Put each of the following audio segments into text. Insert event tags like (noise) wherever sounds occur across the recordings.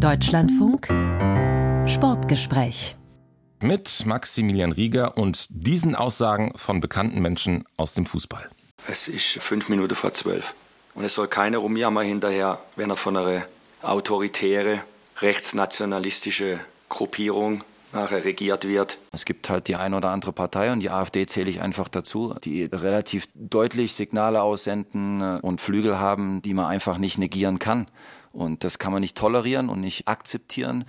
Deutschlandfunk Sportgespräch mit Maximilian Rieger und diesen Aussagen von bekannten Menschen aus dem Fußball. Es ist fünf Minuten vor zwölf. Und es soll keiner rumjammern hinterher, wenn er von einer autoritäre, rechtsnationalistische Gruppierung nachher regiert wird. Es gibt halt die eine oder andere Partei und die AfD zähle ich einfach dazu, die relativ deutlich Signale aussenden und Flügel haben, die man einfach nicht negieren kann. Und das kann man nicht tolerieren und nicht akzeptieren,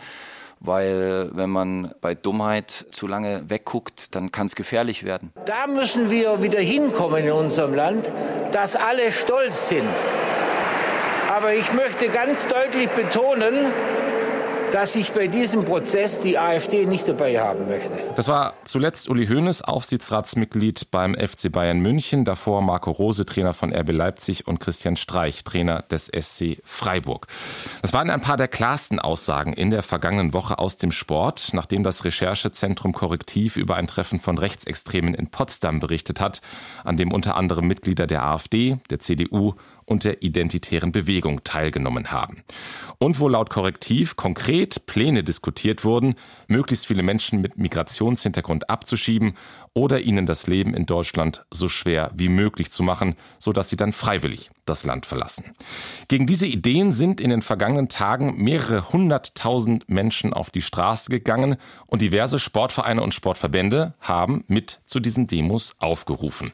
weil wenn man bei Dummheit zu lange wegguckt, dann kann es gefährlich werden. Da müssen wir wieder hinkommen in unserem Land, dass alle stolz sind. Aber ich möchte ganz deutlich betonen, dass ich bei diesem Prozess die AfD nicht dabei haben möchte. Das war zuletzt Uli Hoeneß, Aufsichtsratsmitglied beim FC Bayern München, davor Marco Rose, Trainer von RB Leipzig und Christian Streich, Trainer des SC Freiburg. Das waren ein paar der klarsten Aussagen in der vergangenen Woche aus dem Sport, nachdem das Recherchezentrum Korrektiv über ein Treffen von Rechtsextremen in Potsdam berichtet hat, an dem unter anderem Mitglieder der AfD, der CDU und der identitären Bewegung teilgenommen haben. Und wo laut Korrektiv konkret Pläne diskutiert wurden, möglichst viele Menschen mit Migrationshintergrund abzuschieben oder ihnen das Leben in Deutschland so schwer wie möglich zu machen, sodass sie dann freiwillig das Land verlassen. Gegen diese Ideen sind in den vergangenen Tagen mehrere hunderttausend Menschen auf die Straße gegangen und diverse Sportvereine und Sportverbände haben mit zu diesen Demos aufgerufen.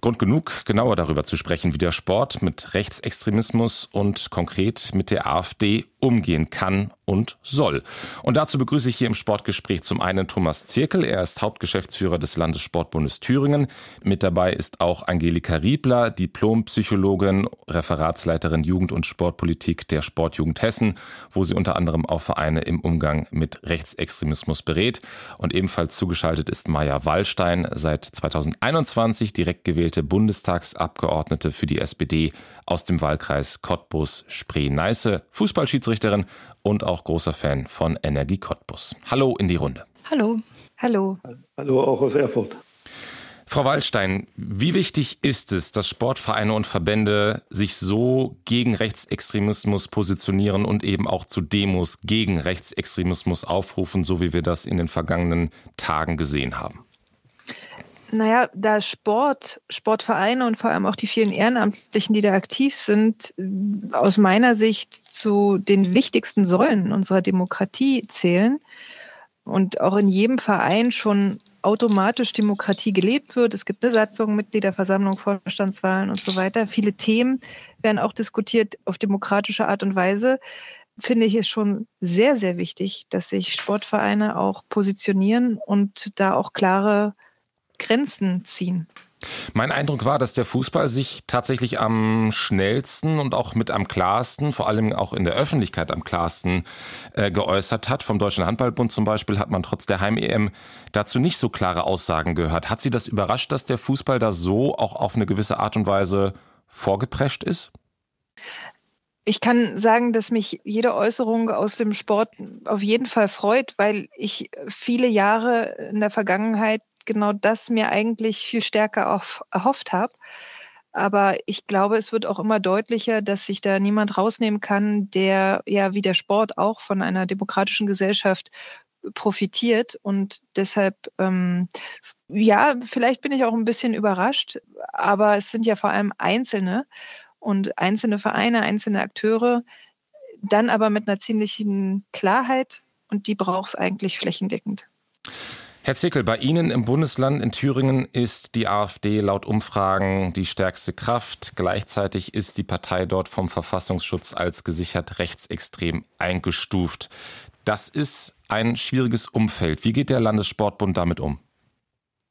Grund genug, genauer darüber zu sprechen, wie der Sport mit Rechtsextremismus und konkret mit der AfD umgehen kann und soll. Und dazu begrüße ich hier im Sportgespräch zum einen Thomas Zirkel. Er ist Hauptgeschäftsführer des Landessportbundes Thüringen. Mit dabei ist auch Angelika Riebler, Diplompsychologin, Referatsleiterin Jugend- und Sportpolitik der Sportjugend Hessen, wo sie unter anderem auch Vereine im Umgang mit Rechtsextremismus berät. Und ebenfalls zugeschaltet ist Maja Wallstein, seit 2021 direkt gewählte Bundestagsabgeordnete für die SPD aus dem Wahlkreis Cottbus-Spree-Neiße, Fußballschiedsrichterin und auch großer Fan von Energie Cottbus. Hallo in die Runde. Hallo. Hallo. Hallo auch aus Erfurt. Frau Waldstein, wie wichtig ist es, dass Sportvereine und Verbände sich so gegen Rechtsextremismus positionieren und eben auch zu Demos gegen Rechtsextremismus aufrufen, so wie wir das in den vergangenen Tagen gesehen haben? Naja, da Sport, Sportvereine und vor allem auch die vielen Ehrenamtlichen, die da aktiv sind, aus meiner Sicht zu den wichtigsten Säulen unserer Demokratie zählen und auch in jedem Verein schon automatisch Demokratie gelebt wird. Es gibt eine Satzung, Mitgliederversammlung, Vorstandswahlen und so weiter. Viele Themen werden auch diskutiert auf demokratische Art und Weise. Finde ich es schon sehr, sehr wichtig, dass sich Sportvereine auch positionieren und da auch klare Grenzen ziehen. Mein Eindruck war, dass der Fußball sich tatsächlich am schnellsten und auch mit am klarsten, vor allem auch in der Öffentlichkeit am klarsten äh, geäußert hat. Vom Deutschen Handballbund zum Beispiel hat man trotz der Heim-EM dazu nicht so klare Aussagen gehört. Hat Sie das überrascht, dass der Fußball da so auch auf eine gewisse Art und Weise vorgeprescht ist? Ich kann sagen, dass mich jede Äußerung aus dem Sport auf jeden Fall freut, weil ich viele Jahre in der Vergangenheit genau das mir eigentlich viel stärker auf, erhofft habe. Aber ich glaube, es wird auch immer deutlicher, dass sich da niemand rausnehmen kann, der ja wie der Sport auch von einer demokratischen Gesellschaft profitiert. Und deshalb, ähm, ja, vielleicht bin ich auch ein bisschen überrascht, aber es sind ja vor allem Einzelne und einzelne Vereine, einzelne Akteure, dann aber mit einer ziemlichen Klarheit und die braucht es eigentlich flächendeckend. Herr Zickel, bei Ihnen im Bundesland in Thüringen ist die AfD laut Umfragen die stärkste Kraft. Gleichzeitig ist die Partei dort vom Verfassungsschutz als gesichert rechtsextrem eingestuft. Das ist ein schwieriges Umfeld. Wie geht der Landessportbund damit um?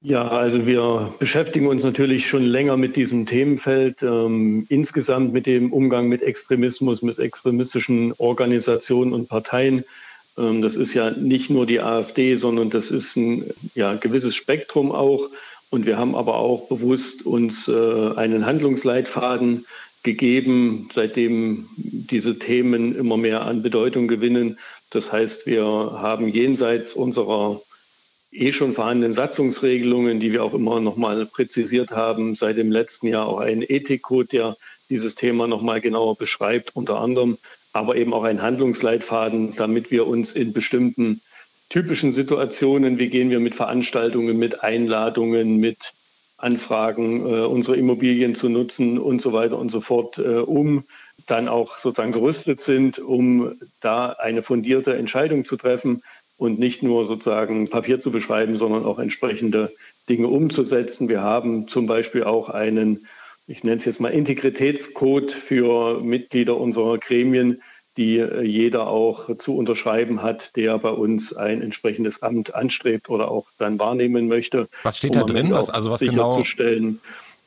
Ja, also wir beschäftigen uns natürlich schon länger mit diesem Themenfeld, ähm, insgesamt mit dem Umgang mit Extremismus, mit extremistischen Organisationen und Parteien. Ähm, das ist ja nicht nur die AfD, sondern das ist ein ja, gewisses Spektrum auch. Und wir haben aber auch bewusst uns äh, einen Handlungsleitfaden gegeben, seitdem diese Themen immer mehr an Bedeutung gewinnen. Das heißt, wir haben jenseits unserer eh schon vorhandenen Satzungsregelungen, die wir auch immer noch mal präzisiert haben, seit dem letzten Jahr auch einen Ethikcode, der dieses Thema noch mal genauer beschreibt, unter anderem aber eben auch einen Handlungsleitfaden, damit wir uns in bestimmten typischen Situationen, wie gehen wir mit Veranstaltungen, mit Einladungen, mit Anfragen, äh, unsere Immobilien zu nutzen und so weiter und so fort äh, um, dann auch sozusagen gerüstet sind, um da eine fundierte Entscheidung zu treffen und nicht nur sozusagen Papier zu beschreiben, sondern auch entsprechende Dinge umzusetzen. Wir haben zum Beispiel auch einen, ich nenne es jetzt mal Integritätscode für Mitglieder unserer Gremien, die äh, jeder auch zu unterschreiben hat, der bei uns ein entsprechendes Amt anstrebt oder auch dann wahrnehmen möchte. Was steht da drin? Was, also was genau?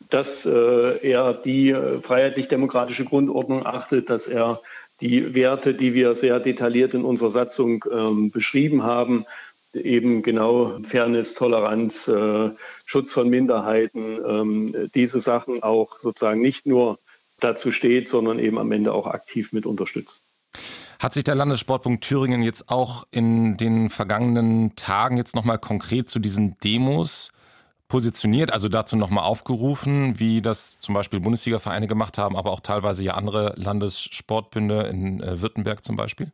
Dass äh, er die äh, freiheitlich-demokratische Grundordnung achtet, dass er die Werte, die wir sehr detailliert in unserer Satzung ähm, beschrieben haben, eben genau Fairness, Toleranz, äh, Schutz von Minderheiten, ähm, diese Sachen auch sozusagen nicht nur dazu steht, sondern eben am Ende auch aktiv mit unterstützt. Hat sich der Landessportpunkt Thüringen jetzt auch in den vergangenen Tagen jetzt nochmal konkret zu diesen Demos positioniert, also dazu nochmal aufgerufen, wie das zum Beispiel Bundesliga-Vereine gemacht haben, aber auch teilweise ja andere Landessportbünde in äh, Württemberg zum Beispiel?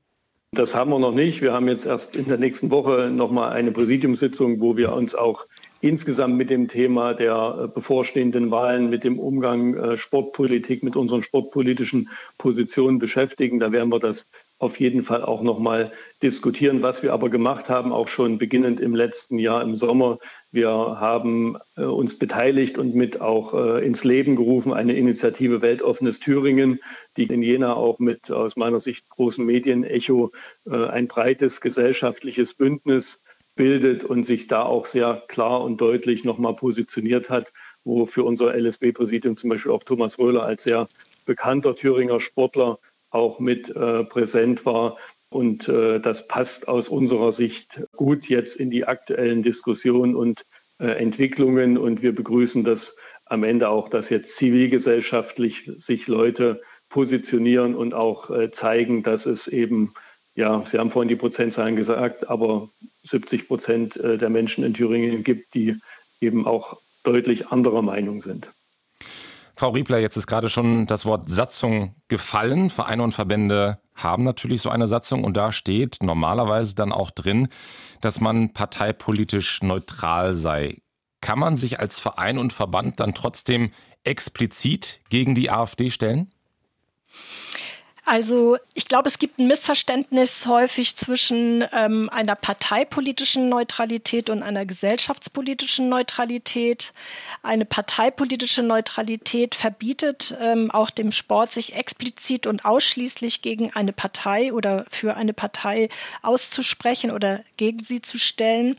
Das haben wir noch nicht. Wir haben jetzt erst in der nächsten Woche nochmal eine Präsidiumssitzung, wo wir uns auch insgesamt mit dem Thema der äh, bevorstehenden Wahlen, mit dem Umgang äh, Sportpolitik, mit unseren sportpolitischen Positionen beschäftigen. Da werden wir das auf jeden Fall auch nochmal diskutieren. Was wir aber gemacht haben, auch schon beginnend im letzten Jahr im Sommer, wir haben äh, uns beteiligt und mit auch ins Leben gerufen eine Initiative Weltoffenes Thüringen, die in Jena auch mit aus meiner Sicht großen Medienecho ein breites gesellschaftliches Bündnis bildet und sich da auch sehr klar und deutlich nochmal positioniert hat, wo für unser LSB-Präsidium zum Beispiel auch Thomas Röhler als sehr bekannter Thüringer Sportler auch mit äh, präsent war. Und äh, das passt aus unserer Sicht gut jetzt in die aktuellen Diskussionen und äh, Entwicklungen. Und wir begrüßen das am Ende auch, dass jetzt zivilgesellschaftlich sich Leute positionieren und auch äh, zeigen, dass es eben ja, Sie haben vorhin die Prozentzahlen gesagt, aber 70 Prozent äh, der Menschen in Thüringen gibt, die eben auch deutlich anderer Meinung sind. Frau Riebler, jetzt ist gerade schon das Wort Satzung gefallen. Vereine und Verbände haben natürlich so eine Satzung und da steht normalerweise dann auch drin, dass man parteipolitisch neutral sei. Kann man sich als Verein und Verband dann trotzdem explizit gegen die AfD stellen? Also ich glaube, es gibt ein Missverständnis häufig zwischen ähm, einer parteipolitischen Neutralität und einer gesellschaftspolitischen Neutralität. Eine parteipolitische Neutralität verbietet ähm, auch dem Sport, sich explizit und ausschließlich gegen eine Partei oder für eine Partei auszusprechen oder gegen sie zu stellen.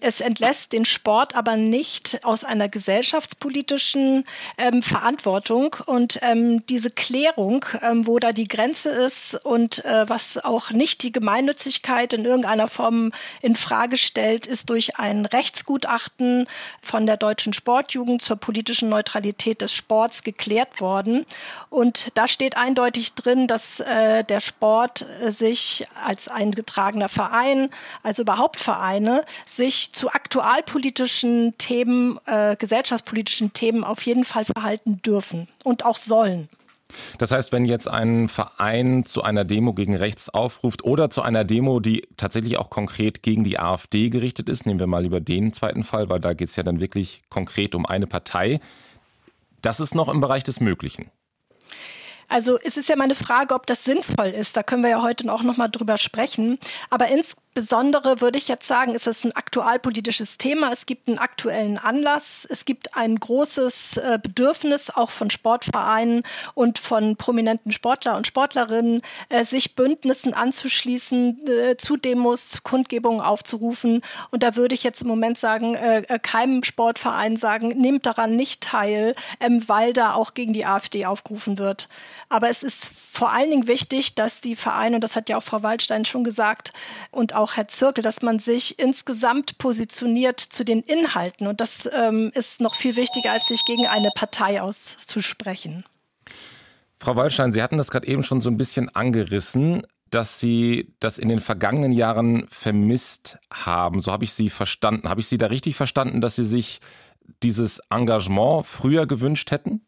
Es entlässt den Sport aber nicht aus einer gesellschaftspolitischen ähm, Verantwortung. Und ähm, diese Klärung, ähm, wo da die Grenzen Grenze ist und äh, was auch nicht die Gemeinnützigkeit in irgendeiner Form in Frage stellt, ist durch ein Rechtsgutachten von der deutschen Sportjugend zur politischen Neutralität des Sports geklärt worden. Und da steht eindeutig drin, dass äh, der Sport äh, sich als eingetragener Verein, also überhaupt Vereine, sich zu aktualpolitischen Themen, äh, gesellschaftspolitischen Themen auf jeden Fall verhalten dürfen und auch sollen. Das heißt, wenn jetzt ein Verein zu einer Demo gegen rechts aufruft oder zu einer Demo, die tatsächlich auch konkret gegen die AfD gerichtet ist, nehmen wir mal lieber den zweiten Fall, weil da geht es ja dann wirklich konkret um eine Partei, das ist noch im Bereich des Möglichen. Also es ist ja meine Frage, ob das sinnvoll ist. Da können wir ja heute auch noch mal drüber sprechen. Aber insgesamt Insbesondere würde ich jetzt sagen, ist es ein aktualpolitisches Thema. Es gibt einen aktuellen Anlass. Es gibt ein großes äh, Bedürfnis auch von Sportvereinen und von prominenten Sportler und Sportlerinnen, äh, sich Bündnissen anzuschließen, äh, zu Demos, Kundgebungen aufzurufen. Und da würde ich jetzt im Moment sagen, keinem Sportverein sagen, nehmt daran nicht teil, ähm, weil da auch gegen die AfD aufgerufen wird. Aber es ist vor allen Dingen wichtig, dass die Vereine, und das hat ja auch Frau Waldstein schon gesagt, und auch Herr Zirkel, dass man sich insgesamt positioniert zu den Inhalten. Und das ähm, ist noch viel wichtiger, als sich gegen eine Partei auszusprechen. Frau Waldstein, Sie hatten das gerade eben schon so ein bisschen angerissen, dass Sie das in den vergangenen Jahren vermisst haben. So habe ich Sie verstanden. Habe ich Sie da richtig verstanden, dass Sie sich dieses Engagement früher gewünscht hätten?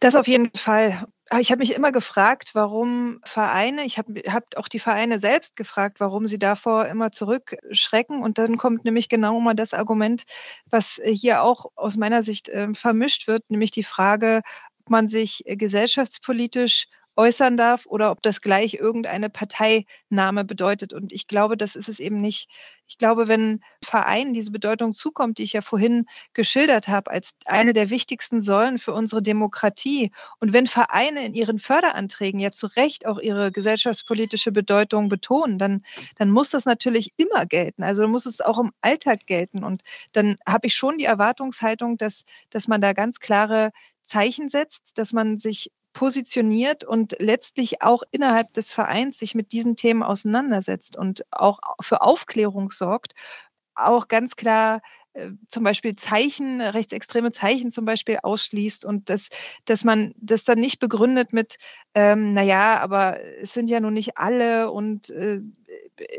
Das auf jeden Fall. Ah, ich habe mich immer gefragt, warum Vereine, ich habe hab auch die Vereine selbst gefragt, warum sie davor immer zurückschrecken. Und dann kommt nämlich genau mal das Argument, was hier auch aus meiner Sicht äh, vermischt wird, nämlich die Frage, ob man sich gesellschaftspolitisch äußern darf oder ob das gleich irgendeine Parteinahme bedeutet. Und ich glaube, das ist es eben nicht. Ich glaube, wenn Vereinen diese Bedeutung zukommt, die ich ja vorhin geschildert habe, als eine der wichtigsten Säulen für unsere Demokratie, und wenn Vereine in ihren Förderanträgen ja zu Recht auch ihre gesellschaftspolitische Bedeutung betonen, dann, dann muss das natürlich immer gelten. Also muss es auch im Alltag gelten. Und dann habe ich schon die Erwartungshaltung, dass, dass man da ganz klare Zeichen setzt, dass man sich positioniert und letztlich auch innerhalb des Vereins sich mit diesen Themen auseinandersetzt und auch für Aufklärung sorgt, auch ganz klar äh, zum Beispiel Zeichen, rechtsextreme Zeichen zum Beispiel ausschließt und dass, dass man das dann nicht begründet mit, ähm, naja, aber es sind ja nun nicht alle und äh,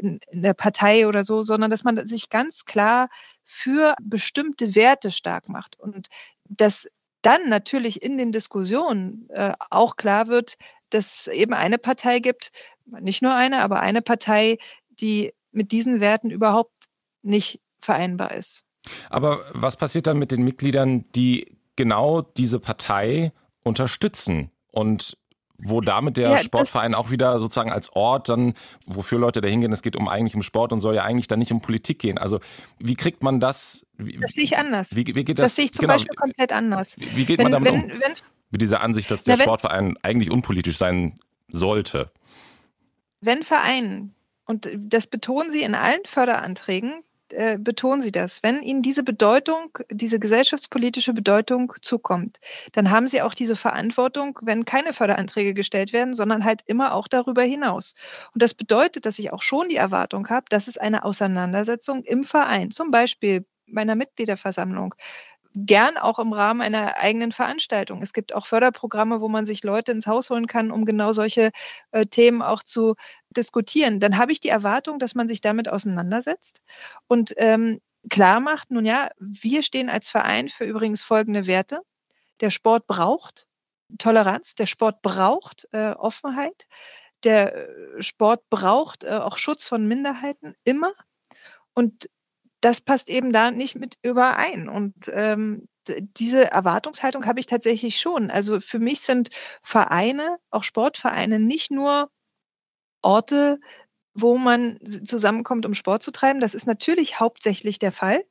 in, in der Partei oder so, sondern dass man sich ganz klar für bestimmte Werte stark macht. Und das dann natürlich in den Diskussionen äh, auch klar wird, dass es eben eine Partei gibt, nicht nur eine, aber eine Partei, die mit diesen Werten überhaupt nicht vereinbar ist. Aber was passiert dann mit den Mitgliedern, die genau diese Partei unterstützen und wo damit der ja, Sportverein auch wieder sozusagen als Ort dann, wofür Leute da hingehen, es geht um eigentlich um Sport und soll ja eigentlich dann nicht um Politik gehen. Also wie kriegt man das? Wie, das sehe ich anders. Wie, wie geht das? Das sehe ich zum genau, Beispiel komplett anders. Wie, geht wenn, man damit wenn, um? Wenn, Mit dieser Ansicht, dass der na, Sportverein eigentlich unpolitisch sein sollte. Wenn Verein, und das betonen Sie in allen Förderanträgen, äh, betonen Sie das. Wenn Ihnen diese Bedeutung, diese gesellschaftspolitische Bedeutung zukommt, dann haben Sie auch diese Verantwortung, wenn keine Förderanträge gestellt werden, sondern halt immer auch darüber hinaus. Und das bedeutet, dass ich auch schon die Erwartung habe, dass es eine Auseinandersetzung im Verein, zum Beispiel bei einer Mitgliederversammlung, gern auch im Rahmen einer eigenen Veranstaltung. Es gibt auch Förderprogramme, wo man sich Leute ins Haus holen kann, um genau solche äh, Themen auch zu diskutieren. Dann habe ich die Erwartung, dass man sich damit auseinandersetzt und ähm, klar macht, nun ja, wir stehen als Verein für übrigens folgende Werte. Der Sport braucht Toleranz, der Sport braucht äh, Offenheit, der äh, Sport braucht äh, auch Schutz von Minderheiten immer. Und das passt eben da nicht mit überein. Und ähm, diese Erwartungshaltung habe ich tatsächlich schon. Also für mich sind Vereine, auch Sportvereine, nicht nur Orte, wo man zusammenkommt, um Sport zu treiben. Das ist natürlich hauptsächlich der Fall.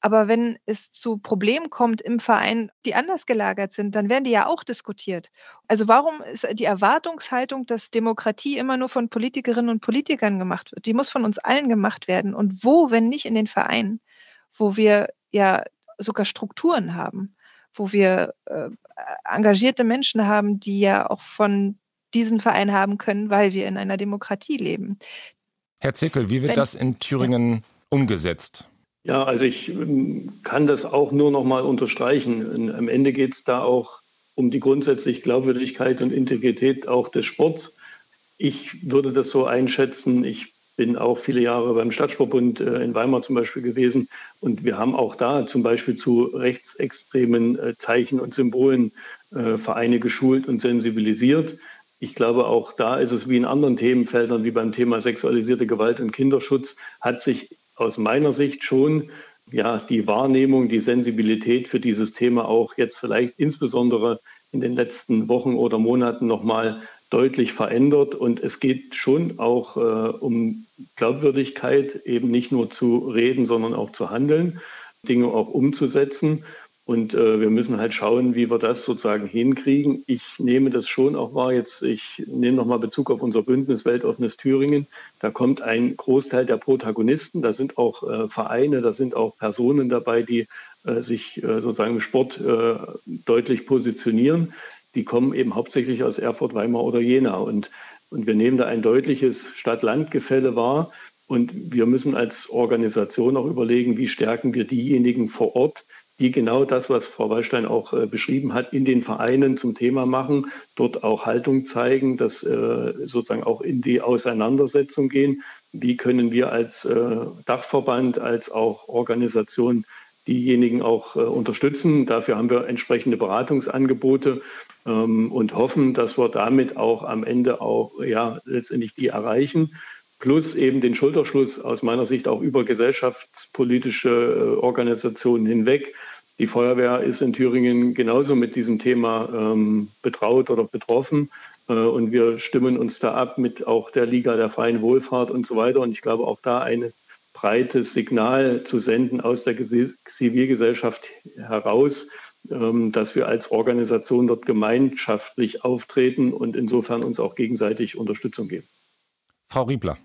Aber wenn es zu Problemen kommt im Verein, die anders gelagert sind, dann werden die ja auch diskutiert. Also warum ist die Erwartungshaltung, dass Demokratie immer nur von Politikerinnen und Politikern gemacht wird? Die muss von uns allen gemacht werden. Und wo, wenn nicht in den Vereinen, wo wir ja sogar Strukturen haben, wo wir äh, engagierte Menschen haben, die ja auch von diesen Verein haben können, weil wir in einer Demokratie leben. Herr Zickel, wie wird wenn, das in Thüringen ja. umgesetzt? Ja, also ich ähm, kann das auch nur noch mal unterstreichen. Am Ende geht es da auch um die grundsätzliche Glaubwürdigkeit und Integrität auch des Sports. Ich würde das so einschätzen. Ich bin auch viele Jahre beim Stadtsportbund äh, in Weimar zum Beispiel gewesen und wir haben auch da zum Beispiel zu rechtsextremen äh, Zeichen und Symbolen äh, Vereine geschult und sensibilisiert. Ich glaube, auch da ist es wie in anderen Themenfeldern, wie beim Thema sexualisierte Gewalt und Kinderschutz, hat sich aus meiner Sicht schon ja, die Wahrnehmung, die Sensibilität für dieses Thema auch jetzt vielleicht insbesondere in den letzten Wochen oder Monaten nochmal deutlich verändert. Und es geht schon auch äh, um Glaubwürdigkeit, eben nicht nur zu reden, sondern auch zu handeln, Dinge auch umzusetzen. Und äh, wir müssen halt schauen, wie wir das sozusagen hinkriegen. Ich nehme das schon auch wahr. Jetzt, ich nehme nochmal Bezug auf unser Bündnis Weltoffenes Thüringen. Da kommt ein Großteil der Protagonisten. Da sind auch äh, Vereine, da sind auch Personen dabei, die äh, sich äh, sozusagen im Sport äh, deutlich positionieren. Die kommen eben hauptsächlich aus Erfurt, Weimar oder Jena. Und, und wir nehmen da ein deutliches Stadt-Land-Gefälle wahr. Und wir müssen als Organisation auch überlegen, wie stärken wir diejenigen vor Ort, die genau das, was Frau Wallstein auch äh, beschrieben hat, in den Vereinen zum Thema machen, dort auch Haltung zeigen, dass äh, sozusagen auch in die Auseinandersetzung gehen. Wie können wir als äh, Dachverband, als auch Organisation diejenigen auch äh, unterstützen? Dafür haben wir entsprechende Beratungsangebote. ähm, und hoffen, dass wir damit auch am Ende auch ja letztendlich die erreichen. Plus eben den Schulterschluss aus meiner Sicht auch über gesellschaftspolitische äh, Organisationen hinweg. Die Feuerwehr ist in Thüringen genauso mit diesem Thema ähm, betraut oder betroffen. Äh, und wir stimmen uns da ab mit auch der Liga der freien Wohlfahrt und so weiter. Und ich glaube, auch da ein breites Signal zu senden aus der Zivilgesellschaft heraus, ähm, dass wir als Organisation dort gemeinschaftlich auftreten und insofern uns auch gegenseitig Unterstützung geben. Frau Riebler.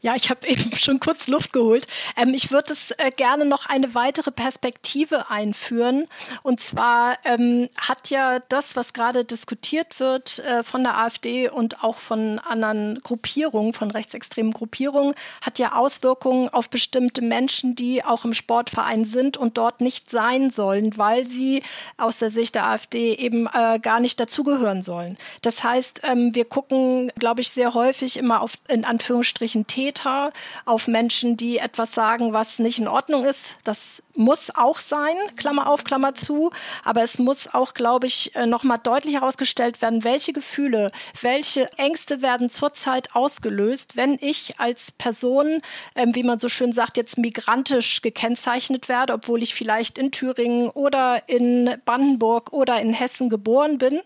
Ja, ich habe (laughs) eben schon kurz Luft geholt. Ähm, ich würde es äh, gerne noch eine weitere Perspektive einführen. Und zwar ähm, hat ja das, was gerade diskutiert wird äh, von der AfD und auch von anderen Gruppierungen, von rechtsextremen Gruppierungen, hat ja Auswirkungen auf bestimmte Menschen, die auch im Sportverein sind und dort nicht sein sollen, weil sie aus der Sicht der AfD eben äh, gar nicht dazugehören sollen. Das heißt, ähm, wir gucken, glaube ich, sehr häufig immer auf in Anführungsstrichen Täter, auf Menschen, die etwas sagen, was nicht in Ordnung ist. Das muss auch sein, Klammer auf, Klammer zu. Aber es muss auch, glaube ich, äh, nochmal deutlich herausgestellt werden, welche Gefühle, welche Ängste werden zurzeit ausgelöst, wenn ich als Person, ähm, wie man so schön sagt, jetzt migrantisch gekennzeichnet werde, obwohl ich vielleicht in Thüringen oder in Brandenburg oder in Hessen geboren bin,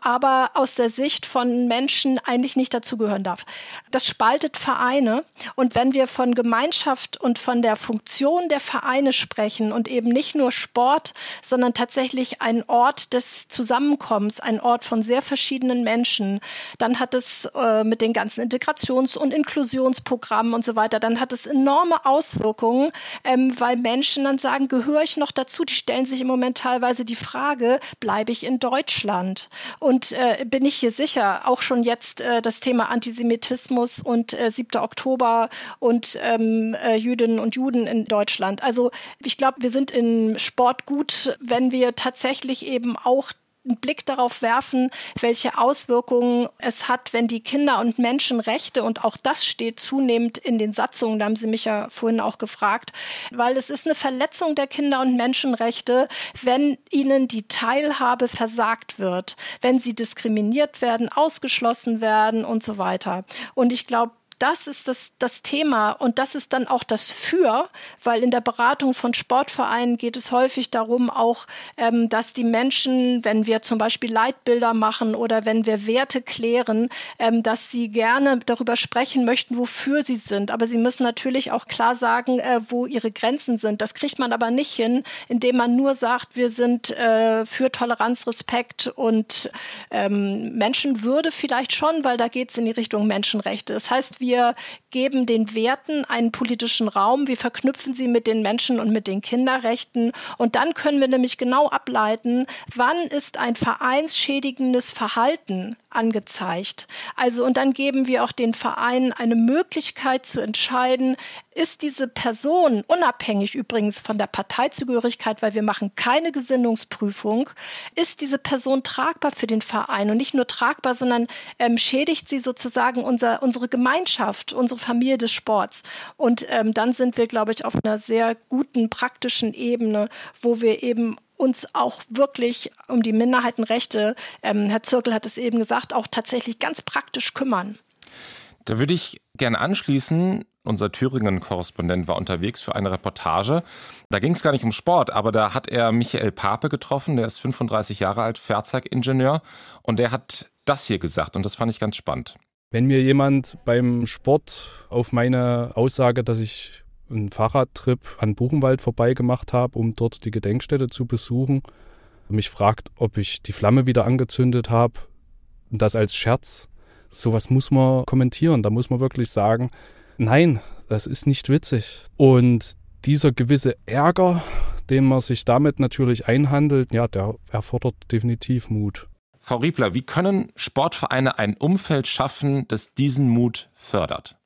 aber aus der Sicht von Menschen eigentlich nicht dazugehören darf. Das spaltet Vereine. Und wenn wir von Gemeinschaft und von der Funktion der Vereine sprechen, erreichen und eben nicht nur Sport, sondern tatsächlich ein Ort des Zusammenkommens, ein Ort von sehr verschiedenen Menschen. Dann hat es äh, mit den ganzen Integrations- und Inklusionsprogrammen und so weiter, dann hat es enorme Auswirkungen, ähm, weil Menschen dann sagen, gehöre ich noch dazu? Die stellen sich im Moment teilweise die Frage, bleibe ich in Deutschland? Und äh, bin ich hier sicher? Auch schon jetzt äh, das Thema Antisemitismus und äh, 7. Oktober und ähm, äh, Jüdinnen und Juden in Deutschland. Also ich glaube, glaube, wir sind im Sport gut, wenn wir tatsächlich eben auch einen Blick darauf werfen, welche Auswirkungen es hat, wenn die Kinder- und Menschenrechte, und auch das steht zunehmend in den Satzungen, da haben Sie mich ja vorhin auch gefragt, weil es ist eine Verletzung der Kinder- und Menschenrechte, wenn ihnen die Teilhabe versagt wird, wenn sie diskriminiert werden, ausgeschlossen werden und so weiter. Und ich glaube, das ist das, das Thema und das ist dann auch das Für, weil in der Beratung von Sportvereinen geht es häufig darum, auch, ähm, dass die Menschen, wenn wir zum Beispiel Leitbilder machen oder wenn wir Werte klären, ähm, dass sie gerne darüber sprechen möchten, wofür sie sind. Aber sie müssen natürlich auch klar sagen, äh, wo ihre Grenzen sind. Das kriegt man aber nicht hin, indem man nur sagt, wir sind äh, für Toleranz, Respekt und ähm, Menschenwürde vielleicht schon, weil da geht es in die Richtung Menschenrechte. Das heißt, wir geben den Werten einen politischen Raum, wir verknüpfen sie mit den Menschen und mit den Kinderrechten. Und dann können wir nämlich genau ableiten, wann ist ein vereinsschädigendes Verhalten angezeigt. Also und dann geben wir auch den Vereinen eine Möglichkeit zu entscheiden, ist diese Person unabhängig übrigens von der Parteizugehörigkeit, weil wir machen keine Gesinnungsprüfung, ist diese Person tragbar für den Verein und nicht nur tragbar, sondern ähm, schädigt sie sozusagen unser, unsere Gemeinschaft, unsere Familie des Sports. Und ähm, dann sind wir, glaube ich, auf einer sehr guten praktischen Ebene, wo wir eben uns auch wirklich um die Minderheitenrechte, ähm, Herr Zirkel hat es eben gesagt, auch tatsächlich ganz praktisch kümmern. Da würde ich gerne anschließen. Unser Thüringen-Korrespondent war unterwegs für eine Reportage. Da ging es gar nicht um Sport, aber da hat er Michael Pape getroffen. Der ist 35 Jahre alt, Fahrzeugingenieur. Und der hat das hier gesagt. Und das fand ich ganz spannend. Wenn mir jemand beim Sport auf meine Aussage, dass ich einen Fahrradtrip an Buchenwald vorbeigemacht habe, um dort die Gedenkstätte zu besuchen. Mich fragt, ob ich die Flamme wieder angezündet habe. Und das als Scherz. Sowas muss man kommentieren. Da muss man wirklich sagen, nein, das ist nicht witzig. Und dieser gewisse Ärger, den man sich damit natürlich einhandelt, ja, der erfordert definitiv Mut. Frau Riebler, wie können Sportvereine ein Umfeld schaffen, das diesen Mut fördert?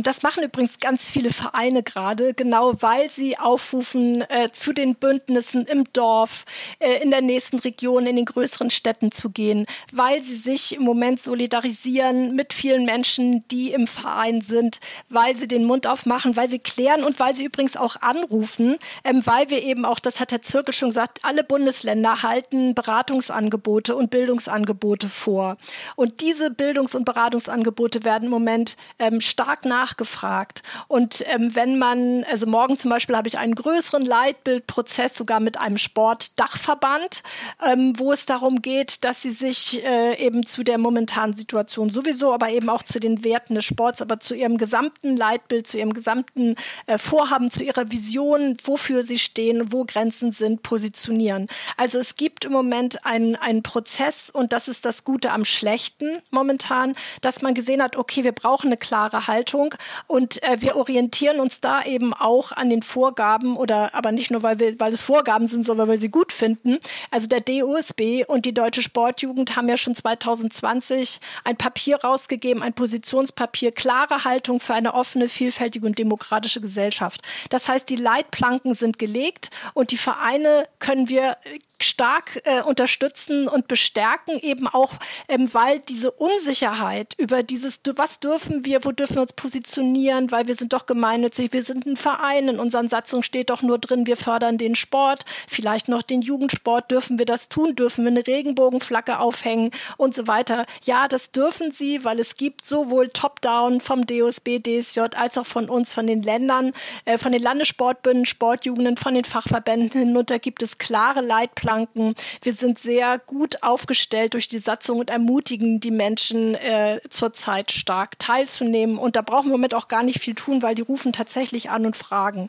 Das machen übrigens ganz viele Vereine gerade, genau weil sie aufrufen, äh, zu den Bündnissen im Dorf, äh, in der nächsten Region, in den größeren Städten zu gehen, weil sie sich im Moment solidarisieren mit vielen Menschen, die im Verein sind, weil sie den Mund aufmachen, weil sie klären und weil sie übrigens auch anrufen, ähm, weil wir eben auch, das hat Herr Zirkel schon gesagt, alle Bundesländer halten Beratungsangebote und Bildungsangebote vor. Und diese Bildungs- und Beratungsangebote werden im Moment ähm, stark nach nachgefragt. Und ähm, wenn man, also morgen zum Beispiel habe ich einen größeren Leitbildprozess sogar mit einem Sportdachverband, ähm, wo es darum geht, dass sie sich äh, eben zu der momentanen Situation sowieso, aber eben auch zu den Werten des Sports, aber zu ihrem gesamten Leitbild, zu ihrem gesamten äh, Vorhaben, zu ihrer Vision, wofür sie stehen, wo Grenzen sind, positionieren. Also es gibt im Moment einen, einen Prozess und das ist das Gute am Schlechten momentan, dass man gesehen hat, okay, wir brauchen eine klare Haltung und äh, wir orientieren uns da eben auch an den Vorgaben oder aber nicht nur, weil, wir, weil es Vorgaben sind, sondern weil wir sie gut finden. Also der DOSB und die Deutsche Sportjugend haben ja schon 2020 ein Papier rausgegeben, ein Positionspapier, klare Haltung für eine offene, vielfältige und demokratische Gesellschaft. Das heißt, die Leitplanken sind gelegt und die Vereine können wir stark äh, unterstützen und bestärken, eben auch, ähm, weil diese Unsicherheit über dieses, was dürfen wir, wo dürfen wir uns positionieren, weil wir sind doch gemeinnützig, wir sind ein Verein, in unseren Satzungen steht doch nur drin, wir fördern den Sport, vielleicht noch den Jugendsport, dürfen wir das tun, dürfen wir eine Regenbogenflagge aufhängen und so weiter. Ja, das dürfen sie, weil es gibt sowohl Top-Down vom DOSB, DSJ als auch von uns, von den Ländern, äh, von den Landessportbünden, Sportjugenden, von den Fachverbänden hinunter gibt es klare Leitplanken Leitplanken. Wir sind sehr gut aufgestellt durch die Satzung und ermutigen die Menschen äh, zurzeit stark teilzunehmen. Und da brauchen wir mit auch gar nicht viel tun, weil die rufen tatsächlich an und fragen.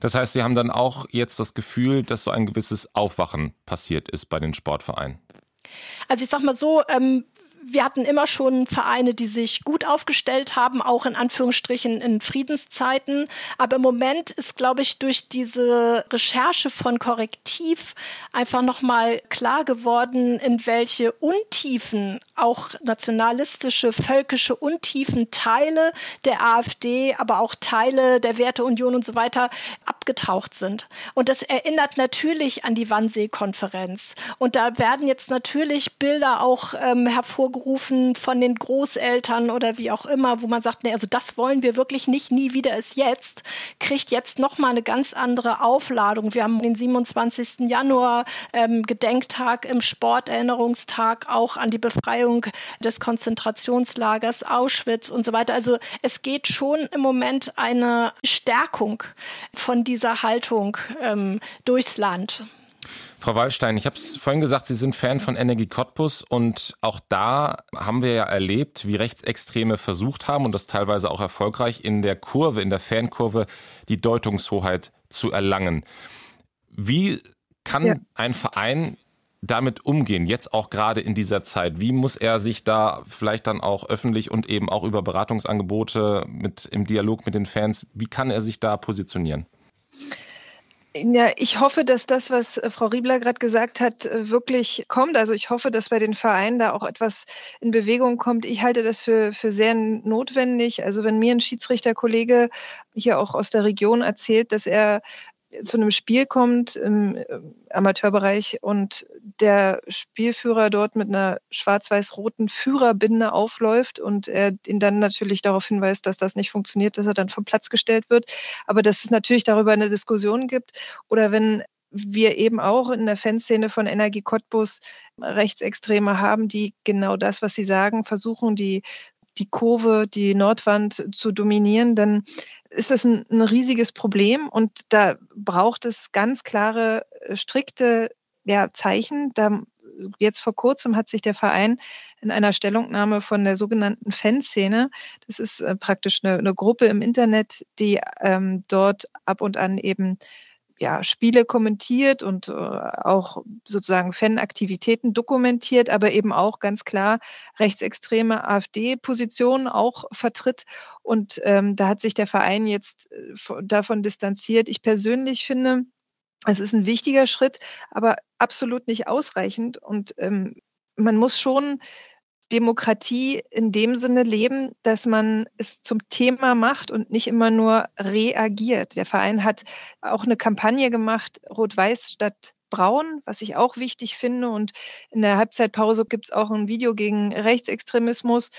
Das heißt, Sie haben dann auch jetzt das Gefühl, dass so ein gewisses Aufwachen passiert ist bei den Sportvereinen. Also ich sag mal so, ähm, wir hatten immer schon Vereine, die sich gut aufgestellt haben, auch in Anführungsstrichen in Friedenszeiten. Aber im Moment ist, glaube ich, durch diese Recherche von Korrektiv einfach nochmal klar geworden, in welche Untiefen, auch nationalistische, völkische Untiefen Teile der AfD, aber auch Teile der Werteunion und so weiter abgetaucht sind. Und das erinnert natürlich an die Wannsee-Konferenz. Und da werden jetzt natürlich Bilder auch ähm, hervorgerufen von den Großeltern oder wie auch immer, wo man sagt, nee, also das wollen wir wirklich nicht, nie wieder ist jetzt, kriegt jetzt nochmal eine ganz andere Aufladung. Wir haben den 27. Januar ähm, Gedenktag im Sporterinnerungstag auch an die Befreiung des Konzentrationslagers Auschwitz und so weiter. Also es geht schon im Moment eine Stärkung von dieser Haltung ähm, durchs Land. Frau Wallstein, ich habe es vorhin gesagt, Sie sind Fan von Energie Cottbus und auch da haben wir ja erlebt, wie Rechtsextreme versucht haben und das teilweise auch erfolgreich in der Kurve, in der Fankurve, die Deutungshoheit zu erlangen. Wie kann ja. ein Verein damit umgehen, jetzt auch gerade in dieser Zeit? Wie muss er sich da vielleicht dann auch öffentlich und eben auch über Beratungsangebote mit im Dialog mit den Fans, wie kann er sich da positionieren? Ja, ich hoffe, dass das, was äh, Frau Riebler gerade gesagt hat, äh, wirklich kommt. Also ich hoffe, dass bei den Vereinen da auch etwas in Bewegung kommt. Ich halte das für, für sehr notwendig. Also wenn mir ein Schiedsrichterkollege hier auch aus der Region erzählt, dass er zu einem Spiel kommt im äh, Amateurbereich und der Spielführer dort mit einer schwarz-weiß-roten Führerbinde aufläuft und er ihn dann natürlich darauf hinweist, dass das nicht funktioniert, dass er dann vom Platz gestellt wird, aber dass es natürlich darüber eine Diskussion gibt oder wenn wir eben auch in der Fanszene von Energie Cottbus Rechtsextreme haben, die genau das, was sie sagen, versuchen, die die Kurve, die Nordwand zu dominieren, dann ist das ein, ein riesiges Problem und da braucht es ganz klare, äh, strikte ja, Zeichen. Da, jetzt vor kurzem hat sich der Verein in einer Stellungnahme von der sogenannten Fanszene, das ist äh, praktisch eine, eine, Gruppe im Internet, die ähm, dort ab und an eben ja, Spiele kommentiert und äh, auch sozusagen Fanaktivitäten dokumentiert, aber eben auch ganz klar rechtsextreme AfD-Positionen auch vertritt. Und ähm, da hat sich der Verein jetzt äh, davon distanziert. Ich persönlich finde, es ist ein wichtiger Schritt, aber absolut nicht ausreichend. Und ähm, man muss schon Demokratie in dem Sinne leben, dass man es zum Thema macht und nicht immer nur reagiert. Der Verein hat auch eine Kampagne gemacht, Rot-Weiß statt Braun, was ich auch wichtig finde. Und in der Halbzeitpause gibt es auch ein Video gegen Rechtsextremismus.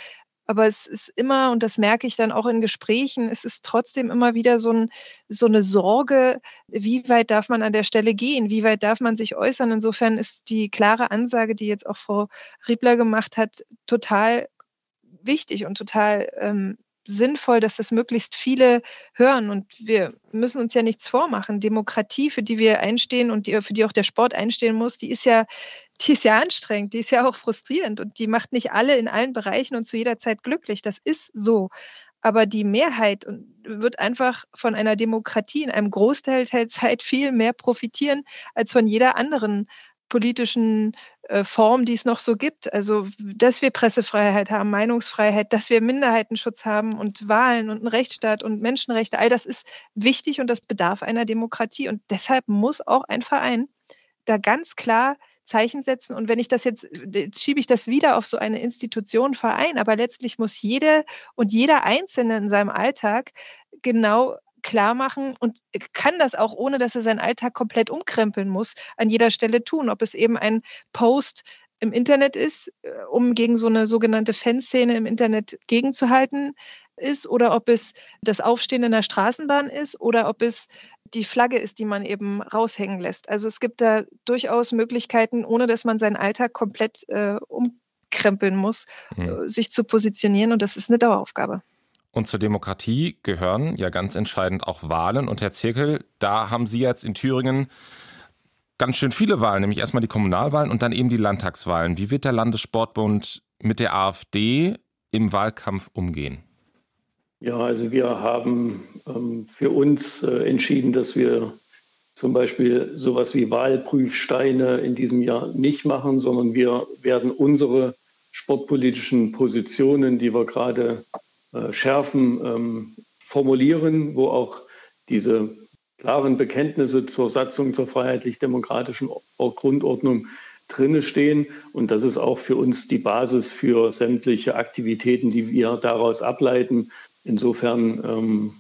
Aber es ist immer, und das merke ich dann auch in Gesprächen, es ist trotzdem immer wieder so, ein, so eine Sorge, wie weit darf man an der Stelle gehen, wie weit darf man sich äußern. Insofern ist die klare Ansage, die jetzt auch Frau Riebler gemacht hat, total wichtig und total ähm, sinnvoll, dass das möglichst viele hören. Und wir müssen uns ja nichts vormachen. Demokratie, für die wir einstehen und die, für die auch der Sport einstehen muss, die ist ja, die ist ja anstrengend, die ist ja auch frustrierend und die macht nicht alle in allen Bereichen und zu jeder Zeit glücklich. Das ist so. Aber die Mehrheit wird einfach von einer Demokratie in einem Großteil der Zeit viel mehr profitieren als von jeder anderen politischen äh, Form, die es noch so gibt. Also, dass wir Pressefreiheit haben, Meinungsfreiheit, dass wir Minderheitenschutz haben und Wahlen und einen Rechtsstaat und Menschenrechte, all das ist wichtig und das bedarf einer Demokratie. Und deshalb muss auch ein Verein da ganz klar Zeichen setzen. Und wenn ich das jetzt, jetzt schiebe ich das wieder auf so eine Institution, Verein, aber letztlich muss jede und jeder Einzelne in seinem Alltag genau klar machen und kann das auch, ohne dass er seinen Alltag komplett umkrempeln muss, an jeder Stelle tun. Ob es eben ein Post im Internet ist, äh, um gegen so eine sogenannte Fanszene im Internet gegenzuhalten ist, oder ob es das Aufstehen in der Straßenbahn ist, oder ob es die Flagge ist, die man eben raushängen lässt. Also es gibt da durchaus Möglichkeiten, ohne dass man seinen Alltag komplett äh, umkrempeln muss, mhm. sich zu positionieren. Und das ist eine Daueraufgabe. Und zur Demokratie gehören ja ganz entscheidend auch Wahlen. Und Herr Zirkel, da haben Sie jetzt in Thüringen ganz schön viele Wahlen, nämlich erstmal die Kommunalwahlen und dann eben die Landtagswahlen. Wie wird der Landessportbund mit der AfD im Wahlkampf umgehen? Ja, also wir haben ähm, für uns äh, entschieden, dass wir zum Beispiel sowas wie Wahlprüfsteine in diesem Jahr nicht machen, sondern wir werden unsere sportpolitischen Positionen, die wir gerade äh, schärfen, ähm, formulieren, wo auch diese klaren Bekenntnisse zur Satzung zur freiheitlich-demokratischen Grundordnung drinne stehen. Und das ist auch für uns die Basis für sämtliche Aktivitäten, die wir daraus ableiten. Insofern ähm,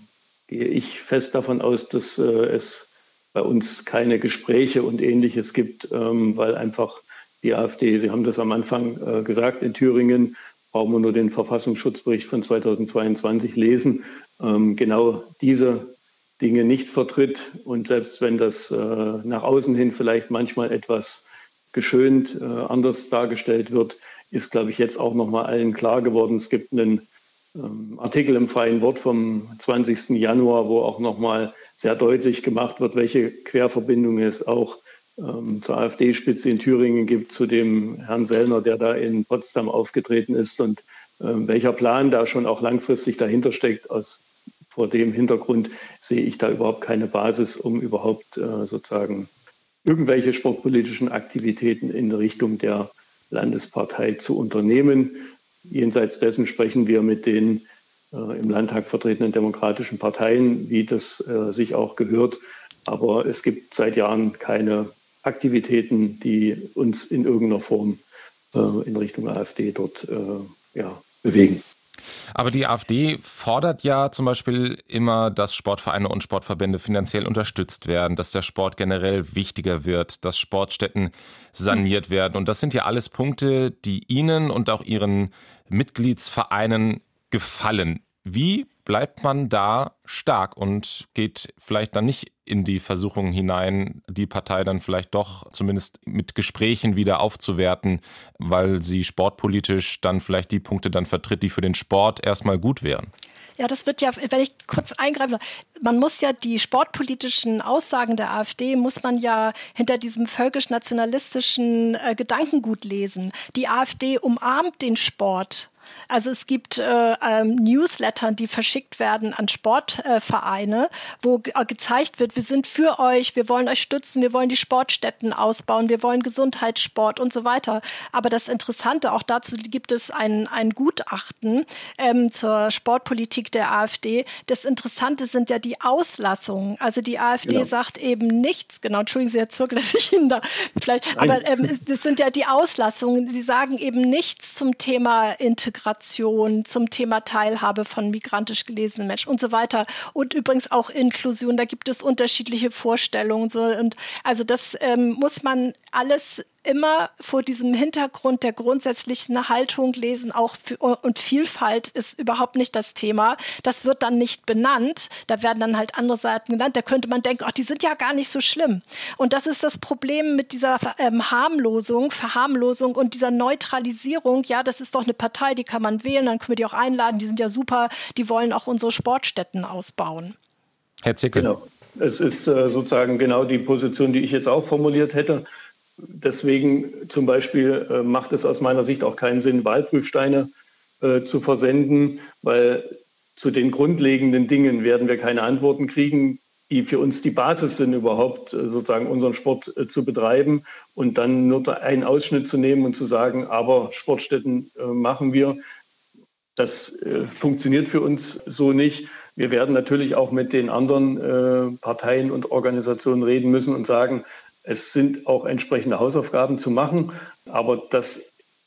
gehe ich fest davon aus, dass äh, es bei uns keine Gespräche und ähnliches gibt, ähm, weil einfach die AfD, Sie haben das am Anfang äh, gesagt, in Thüringen brauchen wir nur den Verfassungsschutzbericht von 2022 lesen, ähm, genau diese Dinge nicht vertritt. Und selbst wenn das äh, nach außen hin vielleicht manchmal etwas geschönt äh, anders dargestellt wird, ist, glaube ich, jetzt auch nochmal allen klar geworden. Es gibt einen Artikel im Freien Wort vom 20. Januar, wo auch nochmal sehr deutlich gemacht wird, welche Querverbindungen es auch ähm, zur AfD-Spitze in Thüringen gibt, zu dem Herrn Sellner, der da in Potsdam aufgetreten ist und äh, welcher Plan da schon auch langfristig dahinter steckt. Aus, vor dem Hintergrund sehe ich da überhaupt keine Basis, um überhaupt äh, sozusagen irgendwelche sportpolitischen Aktivitäten in Richtung der Landespartei zu unternehmen. Jenseits dessen sprechen wir mit den äh, im Landtag vertretenen demokratischen Parteien, wie das äh, sich auch gehört. Aber es gibt seit Jahren keine Aktivitäten, die uns in irgendeiner Form äh, in Richtung AfD dort äh, ja, bewegen. Aber die AfD fordert ja zum Beispiel immer, dass Sportvereine und Sportverbände finanziell unterstützt werden, dass der Sport generell wichtiger wird, dass Sportstätten saniert werden. Und das sind ja alles Punkte, die Ihnen und auch Ihren Mitgliedsvereinen gefallen. Wie bleibt man da stark und geht vielleicht dann nicht in die Versuchung hinein, die Partei dann vielleicht doch zumindest mit Gesprächen wieder aufzuwerten, weil sie sportpolitisch dann vielleicht die Punkte dann vertritt, die für den Sport erstmal gut wären. Ja, das wird ja, wenn ich kurz eingreife, man muss ja die sportpolitischen Aussagen der AfD, muss man ja hinter diesem völkisch-nationalistischen äh, Gedankengut lesen. Die AfD umarmt den Sport Also es gibt äh, ähm, Newsletter, die verschickt werden an Sportvereine, äh, wo äh, gezeigt wird, wir sind für euch, wir wollen euch stützen, wir wollen die Sportstätten ausbauen, wir wollen Gesundheitssport und so weiter. Aber das Interessante, auch dazu gibt es ein, ein Gutachten ähm, zur Sportpolitik der AfD. Das Interessante sind ja die Auslassungen. Also die AfD genau. sagt eben nichts, genau, entschuldigen Sie, Herr Zirkel, (laughs) dass ich Ihnen da vielleicht, Nein. aber ähm, das sind ja die Auslassungen. Sie sagen eben nichts zum Thema Integration, zum Thema Teilhabe von migrantisch gelesenen Menschen und so weiter. Und übrigens auch Inklusion, da gibt es unterschiedliche Vorstellungen. So. Und also das ähm, muss man alles immer vor diesem Hintergrund der grundsätzlichen Haltung lesen, auch und Vielfalt ist überhaupt nicht das Thema. Das wird dann nicht benannt. Da werden dann halt andere Seiten genannt. Da könnte man denken, ach, die sind ja gar nicht so schlimm. Und das ist das Problem mit dieser ähm, Harmlosung, Verharmlosung und dieser Neutralisierung. Ja, das ist doch eine Partei, die kann man wählen, dann können wir die auch einladen. Die sind ja super. Die wollen auch unsere Sportstätten ausbauen. Herr Zickel. Genau. Es ist äh, sozusagen genau die Position, die ich jetzt auch formuliert hätte. Deswegen zum Beispiel äh, macht es aus meiner Sicht auch keinen Sinn, Wahlprüfsteine äh, zu versenden, weil zu den grundlegenden Dingen werden wir keine Antworten kriegen, die für uns die Basis sind, überhaupt äh, sozusagen unseren Sport äh, zu betreiben und dann nur einen Ausschnitt zu nehmen und zu sagen, aber Sportstätten äh, machen wir. Das funktioniert für uns so nicht. Wir werden natürlich auch mit den anderen Parteien und Organisationen reden müssen und sagen, es sind auch entsprechende Hausaufgaben zu machen, aber das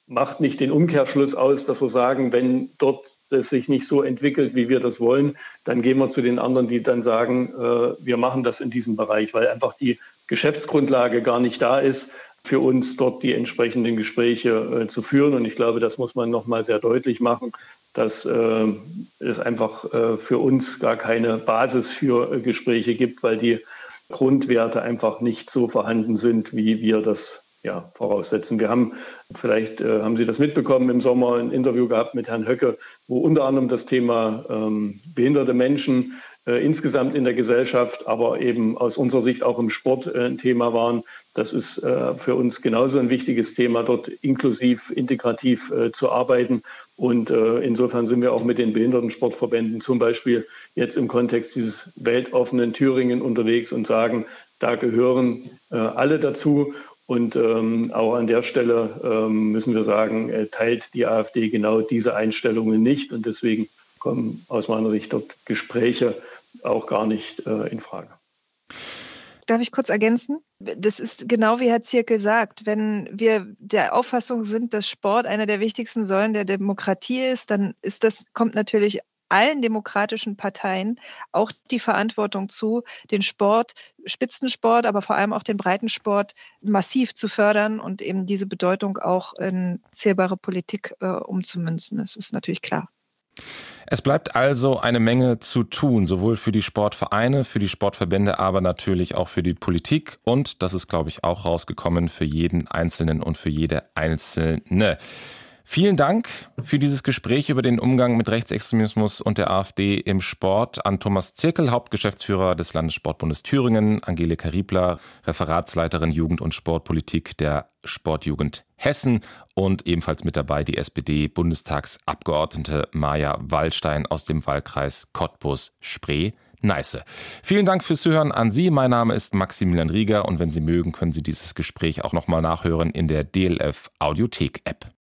macht nicht den Umkehrschluss aus, dass wir sagen, wenn dort es sich nicht so entwickelt, wie wir das wollen, dann gehen wir zu den anderen, die dann sagen, äh, wir machen das in diesem Bereich, weil einfach die Geschäftsgrundlage gar nicht da ist, für uns dort die entsprechenden Gespräche äh, zu führen. Und ich glaube, das muss man nochmal sehr deutlich machen, dass äh, es einfach für uns gar keine Basis für Gespräche gibt, weil die Grundwerte einfach nicht so vorhanden sind, wie wir das ja, voraussetzen. Wir haben, vielleicht äh, haben Sie das mitbekommen, im Sommer ein Interview gehabt mit Herrn Höcke, wo unter anderem das Thema ähm, behinderte Menschen insgesamt in der Gesellschaft, aber eben aus unserer Sicht auch im Sport äh, ein Thema waren. Das ist äh, für uns genauso ein wichtiges Thema, dort inklusiv, integrativ äh, zu arbeiten. Und äh, insofern sind wir auch mit den Behindertensportverbänden zum Beispiel jetzt im Kontext dieses weltoffenen Thüringen unterwegs und sagen, da gehören alle dazu. Und ähm, auch an der Stelle ähm, müssen wir sagen, äh, teilt die AfD genau diese Einstellungen nicht. Und deswegen kommen aus meiner Sicht dort Gespräche auch gar nicht äh, in Frage. Darf ich kurz ergänzen? Das ist genau wie Herr Zirkel sagt. Wenn wir der Auffassung sind, dass Sport einer der wichtigsten Säulen der Demokratie ist, dann ist das, kommt natürlich allen demokratischen Parteien auch die Verantwortung zu, den Sport, Spitzensport, aber vor allem auch den Breitensport massiv zu fördern und eben diese Bedeutung auch in zählbare Politik äh, umzumünzen. Das ist natürlich klar. Es bleibt also eine Menge zu tun, sowohl für die Sportvereine, für die Sportverbände, aber natürlich auch für die Politik und, das ist, glaube ich, auch rausgekommen, für jeden Einzelnen und für jede Einzelne. Vielen Dank für dieses Gespräch über den Umgang mit Rechtsextremismus und der AfD im Sport an Thomas Zirkel, Hauptgeschäftsführer des Landessportbundes Thüringen, Angelika Riebler, Referatsleiterin Jugend- und Sportpolitik der Sportjugend Hessen und ebenfalls mit dabei die SPD-Bundestagsabgeordnete Maja Wallstein aus dem Wahlkreis Cottbus-Spree. Neiße. Vielen Dank fürs Zuhören an Sie. Mein Name ist Maximilian Rieger und wenn Sie mögen, können Sie dieses Gespräch auch nochmal nachhören in der DLF Audiothek App.